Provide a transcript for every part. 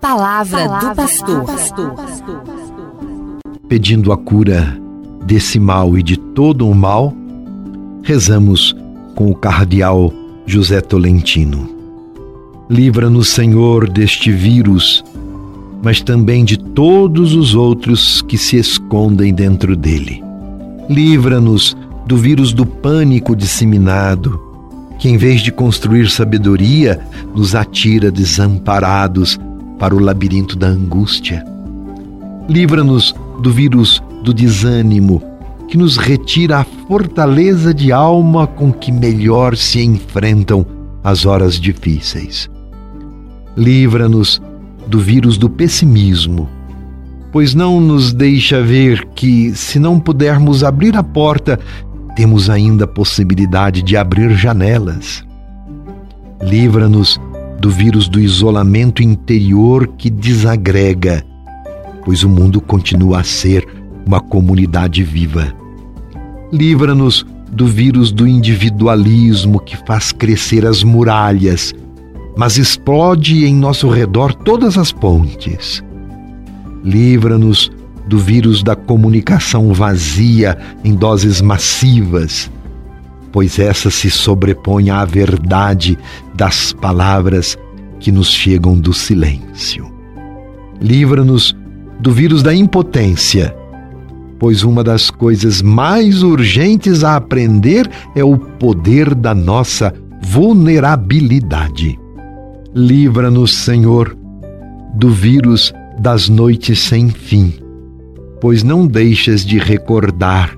Palavra, do pastor. Pedindo a cura desse mal e de todo o mal, rezamos com o cardeal José Tolentino. Livra-nos, Senhor, deste vírus, mas também de todos os outros que se escondem dentro dele. Livra-nos do vírus do pânico disseminado, que em vez de construir sabedoria, nos atira desamparados para o labirinto da angústia. Livra-nos do vírus do desânimo, que nos retira a fortaleza de alma com que melhor se enfrentam as horas difíceis. Livra-nos do vírus do pessimismo, pois não nos deixa ver que, se não pudermos abrir a porta, temos ainda a possibilidade de abrir janelas. Livra-nos do vírus do isolamento interior que desagrega, pois o mundo continua a ser uma comunidade viva. Livra-nos do vírus do individualismo que faz crescer as muralhas, mas explode em nosso redor todas as pontes. Livra-nos do vírus da comunicação vazia em doses massivas pois essa se sobrepõe à verdade das palavras que nos chegam do silêncio. Livra-nos do vírus da impotência, pois uma das coisas mais urgentes a aprender é o poder da nossa vulnerabilidade. Livra-nos, Senhor, do vírus das noites sem fim, pois não deixas de recordar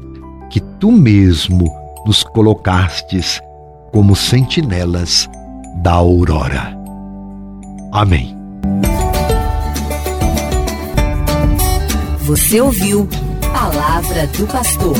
que tu mesmo nos colocastes como sentinelas da aurora. Amém. Você ouviu Palavra do Pastor.